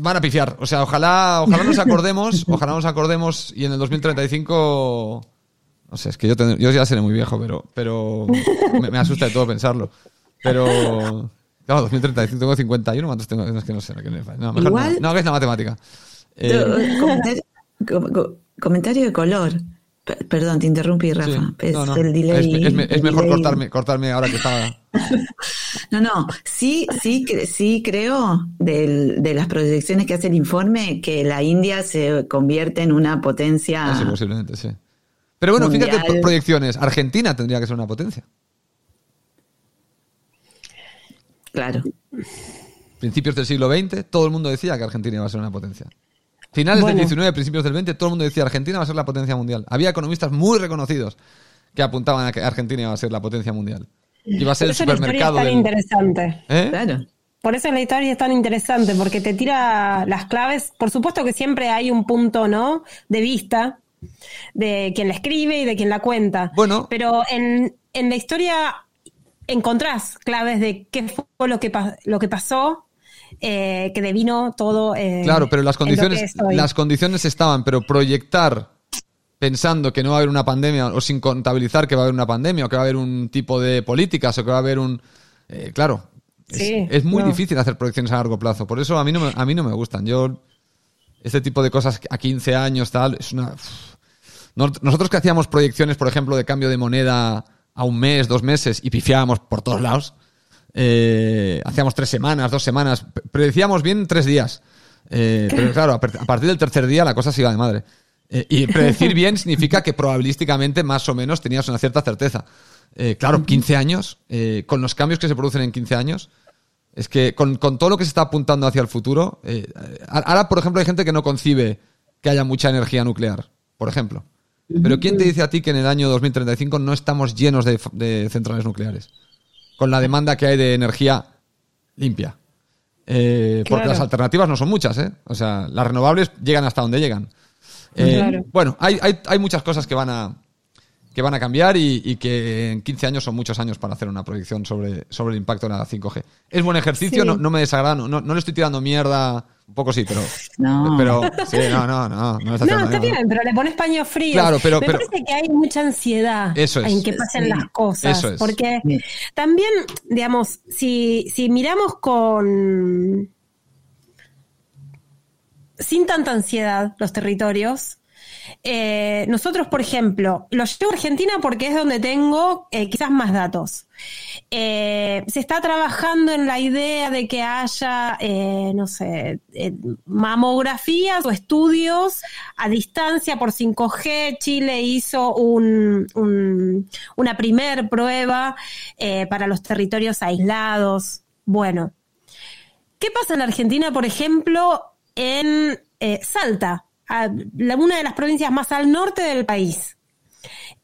van a pifiar. O sea, ojalá, ojalá nos acordemos, *laughs* ojalá nos acordemos y en el 2035... No sé, es que yo, yo ya seré muy viejo, pero, pero me, asusta de todo pensarlo. Pero... Claro, 2035 tengo 51, ¿cuántos tengo? es que no sé. No, mejor no, no, que es la matemática. Eh, comentario, de color. Perdón, te interrumpí, Rafa. Es el delay. Es, mejor cortarme, cortarme ahora que estaba. *laughs* no, no. Sí, sí, sí creo de las proyecciones que hace el informe que la India se convierte en una potencia. Sí, posiblemente, sí. Pero bueno, fíjate, proyecciones. Argentina tendría que ser una potencia. Claro. Principios del siglo XX, todo el mundo decía que Argentina iba a ser una potencia. Finales del 19, principios del 20, todo el mundo decía Argentina va a ser la potencia mundial. Había economistas muy reconocidos que apuntaban a que Argentina iba a ser la potencia mundial. Iba a ser el supermercado. La historia es tan interesante. ¿Eh? Claro. Por eso la historia es tan interesante, porque te tira las claves. Por supuesto que siempre hay un punto, ¿no? De vista de quien la escribe y de quien la cuenta. Bueno. Pero en, en la historia encontrás claves de qué fue lo que, lo que pasó eh, que devino todo. Eh, claro, pero las condiciones, las condiciones estaban, pero proyectar pensando que no va a haber una pandemia o sin contabilizar que va a haber una pandemia o que va a haber un tipo de políticas o que va a haber un... Eh, claro, es, muy difícil hacer proyecciones a largo plazo. Por eso a mí no me, a mí no me gustan. Yo, este tipo de cosas a 15 años, tal, es una... Nosotros que hacíamos proyecciones, por ejemplo, de cambio de moneda a un mes, dos meses y pifiábamos por todos lados, eh, hacíamos tres semanas, dos semanas, predecíamos bien tres días. Eh, pero claro, a partir del tercer día la cosa se iba de madre. Eh, y predecir bien *laughs* significa que probabilísticamente más o menos tenías una cierta certeza. claro, 15 años, con los cambios que se producen en 15 años, es que con, con todo lo que se está apuntando hacia el futuro, ahora, por ejemplo, hay gente que no concibe que haya mucha energía nuclear, por ejemplo. Pero ¿quién te dice a ti que en el año 2035 no estamos llenos de centrales nucleares? Con la demanda que hay de energía limpia. Eh, porque las alternativas no son muchas, ¿eh? O sea, las renovables llegan hasta donde llegan. Eh, bueno, hay, hay, hay, muchas cosas que van a, que van a cambiar y, que en 15 años son muchos años para hacer una proyección sobre, sobre el impacto de la 5G. Es buen ejercicio, no, no, me desagrada, no, no, le estoy tirando mierda, un poco sí, pero. No. Pero, sí, no, no, no. No, está, bien, pero le pones paño frío. Claro, pero. Me parece que hay mucha ansiedad en que pasen las cosas. Eso es. Porque también, digamos, si, si miramos con. sin tanta ansiedad los territorios, eh, nosotros, por ejemplo, lo llevo a Argentina porque es donde tengo eh, quizás más datos. Eh, se está trabajando en la idea de que haya, no sé, mamografías o estudios a distancia por 5G. Chile hizo un, una primer prueba para los territorios aislados. Bueno, ¿qué pasa en Argentina, por ejemplo, en Salta? Una de las provincias más al norte del país.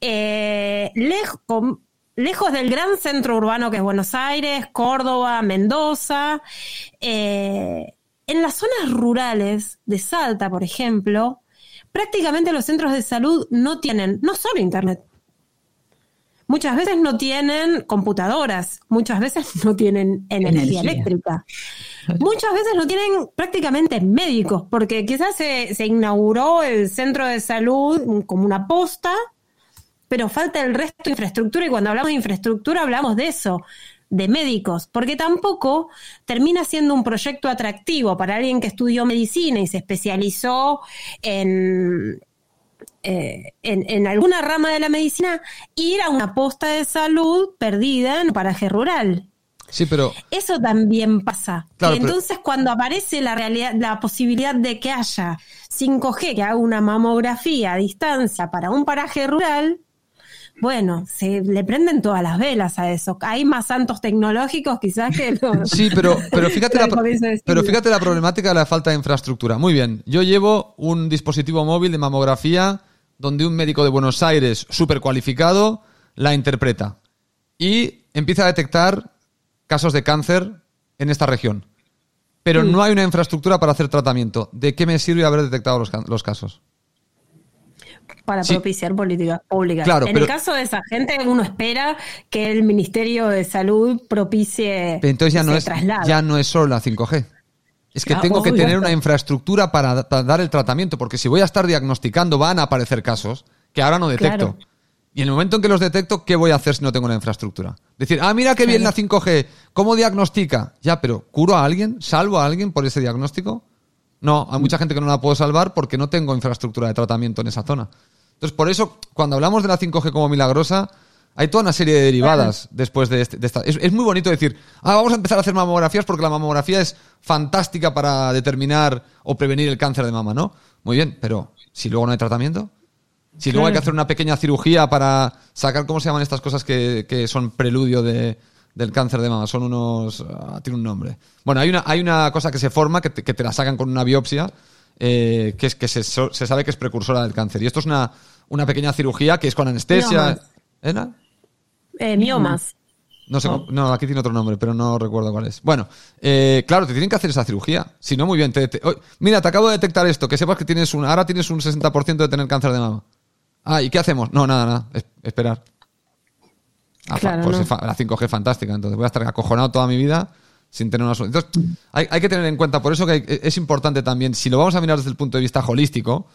Eh, lejos, del gran centro urbano que es Buenos Aires, Córdoba, Mendoza. Eh, en las zonas rurales de Salta, por ejemplo, prácticamente los centros de salud no tienen, no solo internet. Muchas veces no tienen computadoras, muchas veces no tienen energía. eléctrica. Muchas veces no tienen prácticamente médicos, porque quizás se, se inauguró el centro de salud como una posta, pero falta el resto de infraestructura y cuando hablamos de infraestructura hablamos de eso, de médicos, porque tampoco termina siendo un proyecto atractivo para alguien que estudió medicina y se especializó en, eh, en, en, alguna rama de la medicina, ir a una posta de salud perdida en un paraje rural. Sí, pero. Eso también pasa. entonces, cuando aparece la realidad, la posibilidad de que haya 5G, que haga una mamografía a distancia para un paraje rural, bueno, se le prenden todas las velas a eso. Hay más santos tecnológicos quizás que *laughs* los... Sí, pero, pero, *laughs* fíjate la, pero fíjate la problemática de la falta de infraestructura. Muy bien, yo llevo un dispositivo móvil de mamografía donde un médico de Buenos Aires súper cualificado la interpreta y empieza a detectar casos de cáncer en esta región. Pero mm. no hay una infraestructura para hacer tratamiento. ¿De qué me sirve haber detectado los, casos? Para propiciar políticas públicas. en el caso de esa gente, uno espera que el Ministerio de Salud propicie. entonces ya no, es, ya no es solo la 5G. Es que tengo que tener una infraestructura para, dar el tratamiento, porque si voy a estar diagnosticando, van a aparecer casos que ahora no detecto. Y en el momento en que los detecto, ¿qué voy a hacer si no tengo una infraestructura? Decir, ah, mira qué bien la 5G, ¿cómo diagnostica? Ya, pero ¿curo a alguien? ¿Salvo a alguien por ese diagnóstico? No, hay mucha gente que no la puedo salvar porque no tengo infraestructura de tratamiento en esa zona. Entonces, por eso, cuando hablamos de la 5G como milagrosa, hay toda una serie de derivadas después de, este- de esta. Es, es muy bonito decir, ah, vamos a empezar a hacer mamografías porque la mamografía es fantástica para determinar o prevenir el cáncer de mama, ¿no? Muy bien, pero si luego no hay tratamiento, si luego hay que hacer una pequeña cirugía para sacar, ¿cómo se llaman estas cosas que, que son preludio de, del cáncer de mama? Son unos... ah, tiene un nombre. Bueno, hay una, hay una cosa que se forma, que te, que te la sacan con una biopsia, eh, que es que se, sabe que es precursora del cáncer. Y esto es una, una pequeña cirugía que es con anestesia. Eh, miomas. No sé, no, aquí tiene otro nombre, pero no recuerdo cuál es. Bueno, eh, claro, te tienen que hacer esa cirugía. Si no, muy bien. te- mira, te acabo de detectar esto, que sepas que tienes un, ahora tienes un 60% de tener cáncer de mama. Ah, ¿y qué hacemos? No, nada, nada, es- esperar. Ah, Claro, pues no. es fa- la 5G es fantástica, entonces voy a estar acojonado toda mi vida sin tener una solución. Entonces, hay, hay que tener en cuenta, por eso que hay- es importante también, si lo vamos a mirar desde el punto de vista holístico,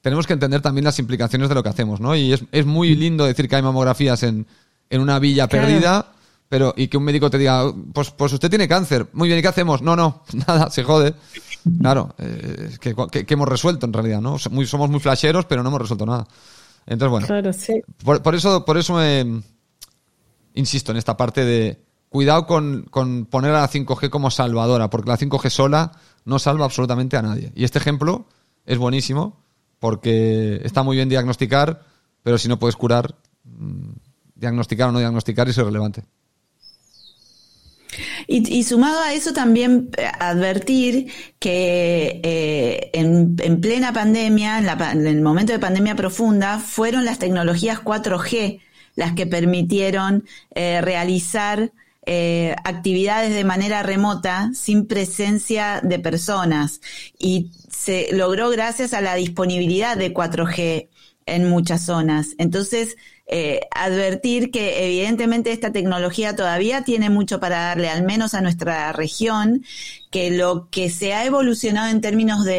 tenemos que entender también las implicaciones de lo que hacemos, ¿no? Y es, es muy lindo decir que hay mamografías en, en una villa Claro. perdida, pero y que un médico te diga, pues, pues usted tiene cáncer. Muy bien, ¿y qué hacemos? No, no, *laughs* nada, se jode. Claro, eh, que, que- que hemos resuelto en realidad, ¿no? Muy- somos muy flasheros, pero no hemos resuelto nada. Entonces, bueno, Claro, sí. por, por eso, por eso insisto en esta parte de cuidado con, con poner a la 5G como salvadora, porque la 5G sola no salva absolutamente a nadie. Y este ejemplo es buenísimo porque está muy bien diagnosticar, pero si no puedes curar, mm, diagnosticar o no diagnosticar es irrelevante. Y, y sumado a eso también eh, advertir que eh, en, en plena pandemia, en, el momento de pandemia profunda, fueron las tecnologías 4G las que permitieron eh, realizar actividades de manera remota sin presencia de personas y se logró gracias a la disponibilidad de 4G en muchas zonas. Entonces, eh, advertir que evidentemente esta tecnología todavía tiene mucho para darle, al menos a nuestra región, que lo que se ha evolucionado en términos de,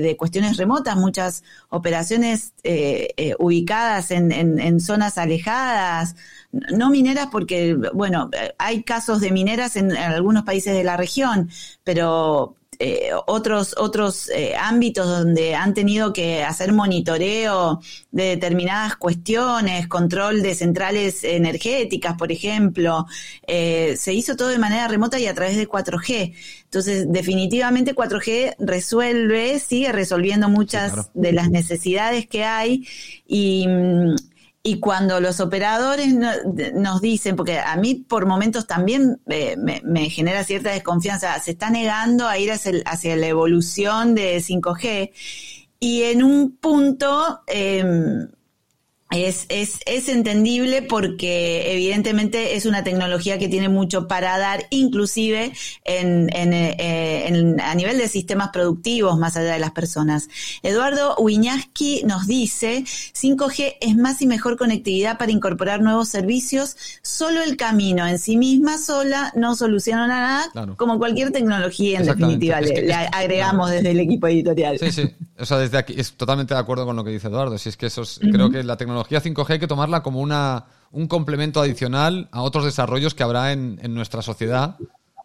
de- cuestiones remotas, muchas operaciones eh, eh, ubicadas en, en- zonas alejadas, no mineras porque, bueno, hay casos de mineras en algunos países de la región, pero eh, otros otros eh, ámbitos donde han tenido que hacer monitoreo de determinadas cuestiones, control de centrales energéticas, por ejemplo, eh, se hizo todo de manera remota y a través de 4G. Entonces, definitivamente 4G resuelve, sigue resolviendo muchas claro. de las necesidades que hay y mm, y cuando los operadores no- nos dicen, porque a mí por momentos también eh, me, genera cierta desconfianza, se está negando a ir hacia, la evolución de 5G y en un punto em, es, es, es entendible porque evidentemente es una tecnología que tiene mucho para dar, inclusive en, en, eh, en- a nivel de sistemas productivos más allá de las personas. Eduardo Wiñaski nos dice, 5G es más y mejor conectividad para incorporar nuevos servicios, solo el camino en sí misma sola no soluciona nada, Claro. como cualquier tecnología en definitiva, Es le, que- le es- agregamos desde el equipo editorial. Sí, sí. O sea, desde aquí es totalmente de acuerdo con lo que dice Eduardo. Si es que eso es- creo que la tecnología 5G hay que tomarla como una, un complemento adicional a otros desarrollos que habrá en, en nuestra sociedad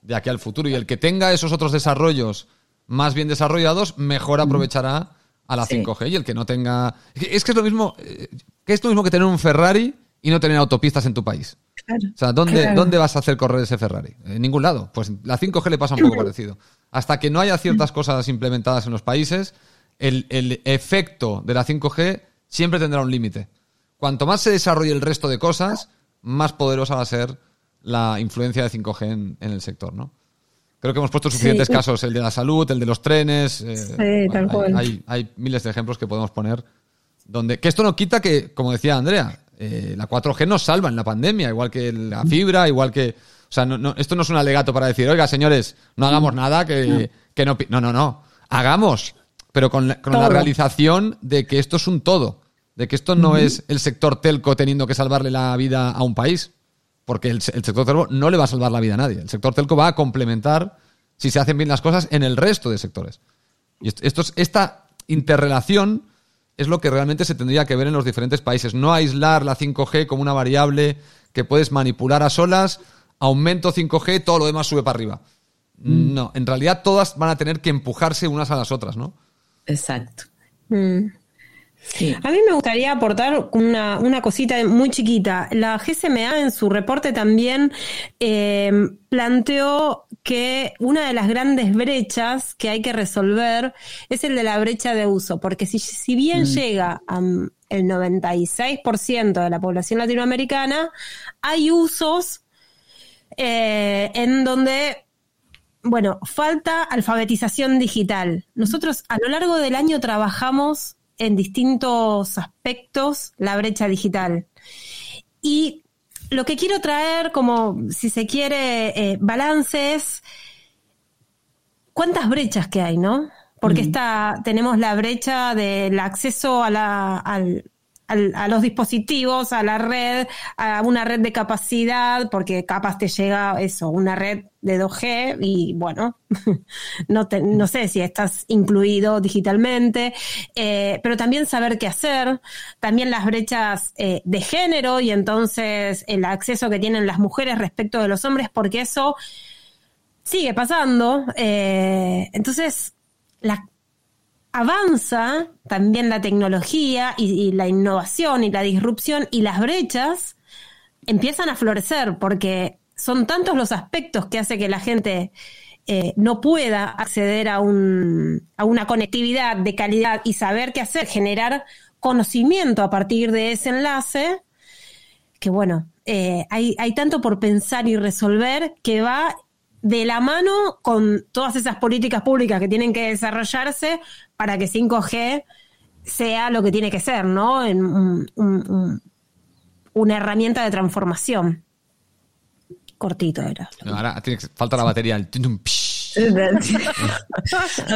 de aquí al futuro. Y el que tenga esos otros desarrollos más bien desarrollados, mejor aprovechará a la Sí. 5G. Y el que no tenga. Es que es, lo mismo. eh, que es lo mismo que tener un Ferrari y no tener autopistas en tu país. Claro. O sea, ¿dónde, Claro. ¿dónde vas a hacer correr ese Ferrari? En ningún lado. Pues la 5G le pasa un poco *laughs* parecido. Hasta que no haya ciertas cosas implementadas en los países, el, el efecto de la 5G siempre tendrá un límite. Cuanto más se desarrolle el resto de cosas, más poderosa va a ser la influencia de 5G en, en el sector, ¿no? Creo que hemos puesto suficientes Sí. casos, el de la salud, el de los trenes. eh, tal hay- cual. Hay, hay miles de ejemplos que podemos poner donde que esto no quita que, como decía Andrea, eh, la 4G nos salva en la pandemia, igual que la fibra, igual que, o sea, no, no- esto no es un alegato para decir, oiga, señores, no hagamos nada que, que no, pi-". no, no, no, hagamos, pero con, la, con la realización de que esto es un todo, de que esto no es el sector telco teniendo que salvarle la vida a un país, porque el, se- el sector telco no le va a salvar la vida a nadie, el sector telco va a complementar si se hacen bien las cosas en el resto de sectores. Y esto, esto es- esta interrelación es lo que realmente se tendría que ver en los diferentes países. No aislar la 5G como una variable que puedes manipular a solas, aumento 5G, todo lo demás sube para arriba. No, en realidad todas van a tener que empujarse unas a las otras, ¿no? Exacto. Mm. A mí me gustaría aportar una, una, cosita muy chiquita. La GSMA en su reporte también eh, planteó que una de las grandes brechas que hay que resolver es el de la brecha de uso, porque si, si bien mm. llega a, el 96% de la población latinoamericana, hay usos eh, en donde, bueno, falta alfabetización digital. Nosotros a lo largo del año trabajamos en distintos aspectos la brecha digital. Y lo que quiero traer como, si se quiere, eh, balance es cuántas brechas que hay, ¿no? Porque está, tenemos la brecha del acceso a, la, al, a los dispositivos, a la red, a una red de capacidad, porque capaz te llega eso, una red de 2G y bueno, *laughs* no, no sé si estás incluido digitalmente, eh, pero también saber qué hacer, también las brechas eh, de género y entonces el acceso que tienen las mujeres respecto de los hombres, porque eso sigue pasando. Eh, entonces, la, avanza también la tecnología y, la innovación y la disrupción y las brechas empiezan a florecer porque son tantos los aspectos que hace que la gente eh, no pueda acceder a, un, a una conectividad de calidad y saber qué hacer, generar conocimiento a partir de ese enlace, que bueno, eh, hay, hay tanto por pensar y resolver que va de la mano con todas esas políticas públicas que tienen que desarrollarse para que 5G sea lo que tiene que ser, ¿no? En una herramienta de transformación. Cortito era. ahora tiene que, falta la batería. *laughs* El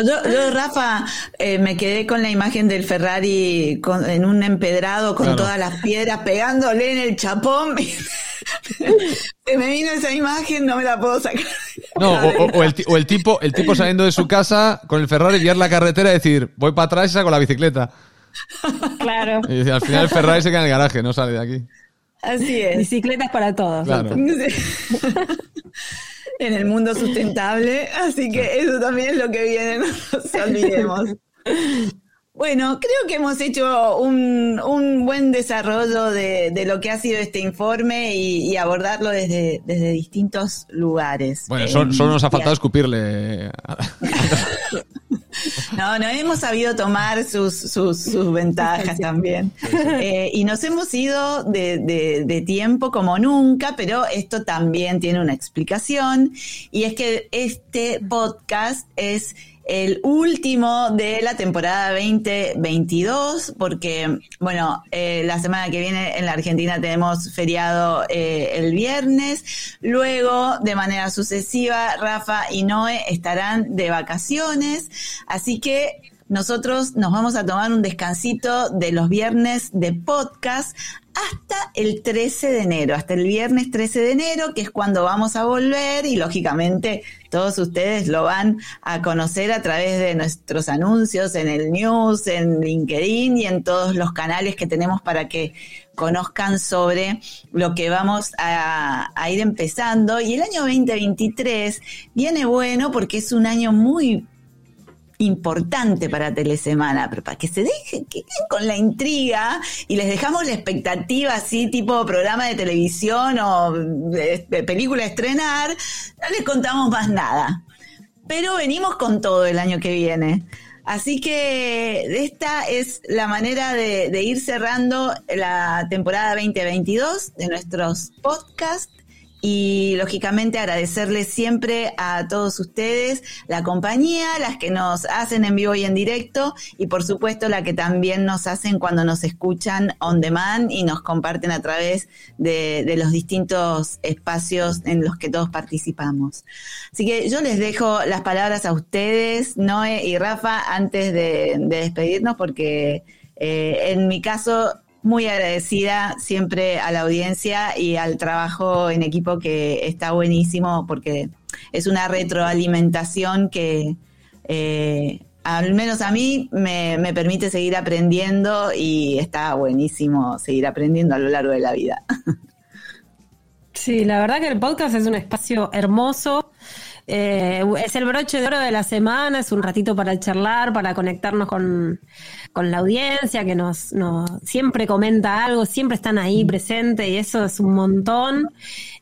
yo, Rafa, eh, me quedé con la imagen del Ferrari en un empedrado con todas las piedras pegándole en el chapón. *laughs* Se me vino esa imagen, no me la puedo sacar. No, o, el, tipo, el tipo saliendo de su casa con el Ferrari, guiar la carretera y decir, voy para atrás y saco la bicicleta. Claro. Y al final el Ferrari se queda en el garaje, no sale de aquí. Así es. Bicicletas para todos. Claro. En el mundo sustentable, así que eso también es lo que viene, no nos olvidemos. Bueno, creo que hemos hecho un, un buen desarrollo de, de, lo que ha sido este informe y, abordarlo desde, desde, distintos lugares. Bueno, solo, nos ha faltado escupirle. *laughs* No, no hemos sabido tomar sus, sus, sus ventajas también. Eh, y nos hemos ido de, de, de, tiempo como nunca, pero esto también tiene una explicación. Y es que este podcast es el último de la temporada 2022, porque, bueno, eh, la semana que viene en la Argentina tenemos feriado eh, el viernes, luego de manera sucesiva Rafa y Noé estarán de vacaciones, así que nosotros nos vamos a tomar un descansito de los viernes de podcast hasta el 13 de enero, hasta el viernes 13 de enero, que es cuando vamos a volver y lógicamente todos ustedes lo van a conocer a través de nuestros anuncios en el news, en LinkedIn y en todos los canales que tenemos para que conozcan sobre lo que vamos a, a ir empezando. Y el año 2023 viene bueno porque es un año muy importante para Telesemana, pero para que se dejen, con la intriga y les dejamos la expectativa así, tipo programa de televisión o de, película a estrenar, no les contamos más nada. Pero venimos con todo el año que viene. Así que esta es la manera de ir cerrando la temporada 2022 de nuestros podcasts y lógicamente agradecerles siempre a todos ustedes la compañía, las que nos hacen en vivo y en directo y por supuesto la que también nos hacen cuando nos escuchan on demand y nos comparten a través de, los distintos espacios en los que todos participamos. Así que yo les dejo las palabras a ustedes, Noé y Rafa, antes de, despedirnos porque eh, en mi caso muy agradecida siempre a la audiencia y al trabajo en equipo que está buenísimo porque es una retroalimentación que eh, al menos a mí me, me, permite seguir aprendiendo y está buenísimo seguir aprendiendo a lo largo de la vida. Sí, la verdad que el podcast es un espacio hermoso Eh, es el broche de oro de la semana, es un ratito para charlar, para conectarnos con, con la audiencia, que nos, nos siempre comenta algo, siempre están ahí presentes y eso es un montón.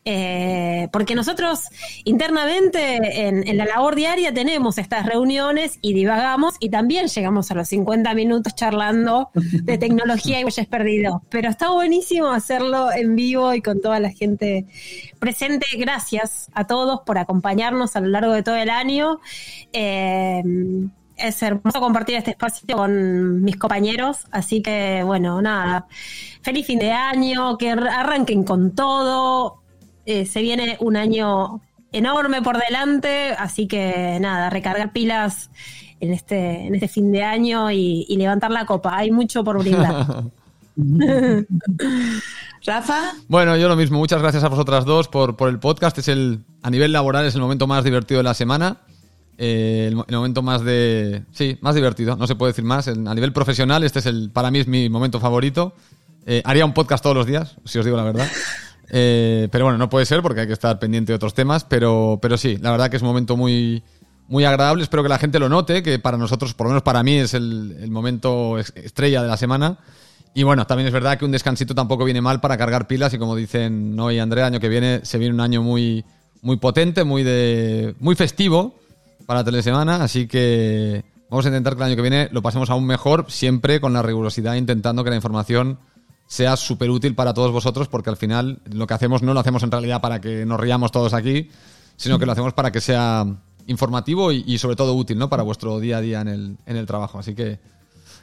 Eh, porque nosotros internamente en, la labor diaria tenemos estas reuniones y divagamos y también llegamos a los 50 minutos charlando de *laughs* tecnología y huellas perdidos. Pero está buenísimo hacerlo en vivo y con toda la gente presente. Gracias a todos por acompañarnos a lo largo de todo el año. Eh, es hermoso compartir este espacio con mis compañeros, así que bueno, nada, feliz fin de año, que arranquen con todo, eh, se viene un año enorme por delante, así que nada, recargar pilas en este, en este fin de año y, levantar la copa. Hay mucho por brindar. *laughs* Rafa. Bueno, yo lo mismo. Muchas gracias a vosotras dos por, por el podcast. Es el, a nivel laboral es el momento más divertido de la semana. Eh, el, momento más de. Sí, más divertido. No se puede decir más. a nivel profesional, este es el. Para mí es mi momento favorito. Eh, haría un podcast todos los días, si os digo la verdad. *laughs* Eh, pero bueno, no puede ser porque hay que estar pendiente de otros temas, pero, pero sí, la verdad que es un momento muy, muy agradable. Espero que la gente lo note, que para nosotros, por lo menos para mí, es el, momento estrella de la semana. Y bueno, también es verdad que un descansito tampoco viene mal para cargar pilas y como dicen Noé y Andrea, año que viene se viene un año muy, muy potente, muy, de, muy festivo para Telesemana, así que vamos a intentar que el año que viene lo pasemos aún mejor, siempre con la rigurosidad, intentando que la información sea súper útil para todos vosotros, porque al final lo que hacemos no lo hacemos en realidad para que nos riamos todos aquí, sino que lo hacemos para que sea informativo y, sobre todo útil, ¿no? Para vuestro día a día en el, en el trabajo. Así que,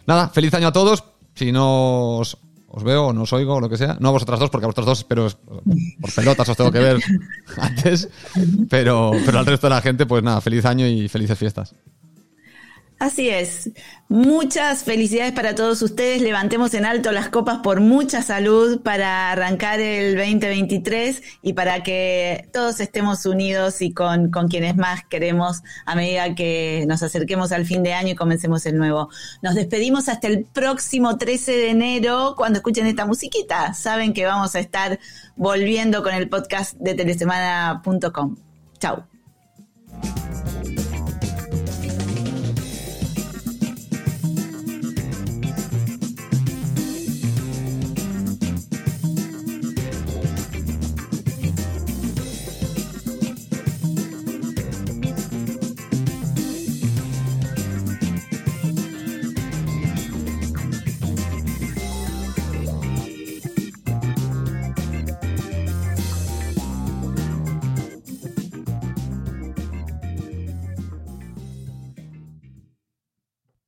nada, feliz año a todos. Si no os, veo o no os oigo o lo que sea, no a vosotras dos, porque a vosotras dos, pero por pelotas os tengo que ver *laughs* antes, pero, pero al resto de la gente, pues nada, feliz año y felices fiestas. Así es. Muchas felicidades para todos ustedes. Levantemos en alto las copas por mucha salud para arrancar el 2023 y para que todos estemos unidos y con, con quienes más queremos a medida que nos acerquemos al fin de año y comencemos el nuevo. Nos despedimos hasta el próximo 13 de enero cuando escuchen esta musiquita. Saben que vamos a estar volviendo con el podcast de telesemana.com. Chau.